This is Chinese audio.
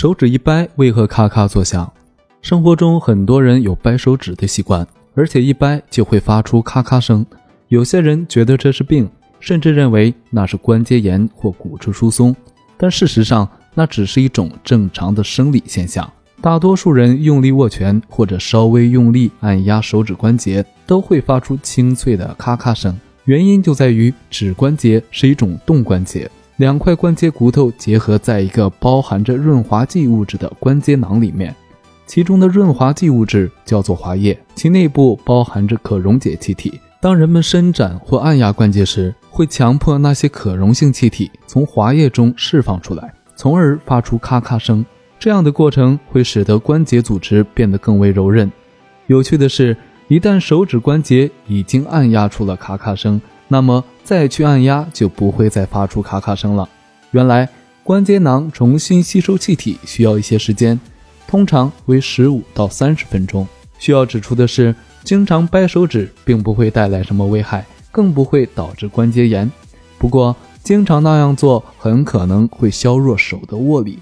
手指一掰，为何咔咔作响？生活中很多人有掰手指的习惯，而且一掰就会发出咔咔声。有些人觉得这是病，甚至认为那是关节炎或骨质疏松。但事实上，那只是一种正常的生理现象。大多数人用力握拳或者稍微用力按压手指关节，都会发出清脆的咔咔声。原因就在于指关节是一种动关节。两块关节骨头结合在一个包含着润滑剂物质的关节囊里面，其中的润滑剂物质叫做滑液，其内部包含着可溶解气体。当人们伸展或按压关节时，会强迫那些可溶性气体从滑液中释放出来，从而发出咔咔声。这样的过程会使得关节组织变得更为柔韧。有趣的是，一旦手指关节已经按压出了咔咔声。那么再去按压就不会再发出咔咔声了。原来关节囊重新吸收气体需要一些时间，通常为十五到三十分钟。需要指出的是，经常掰手指并不会带来什么危害，更不会导致关节炎。不过，经常那样做很可能会削弱手的握力。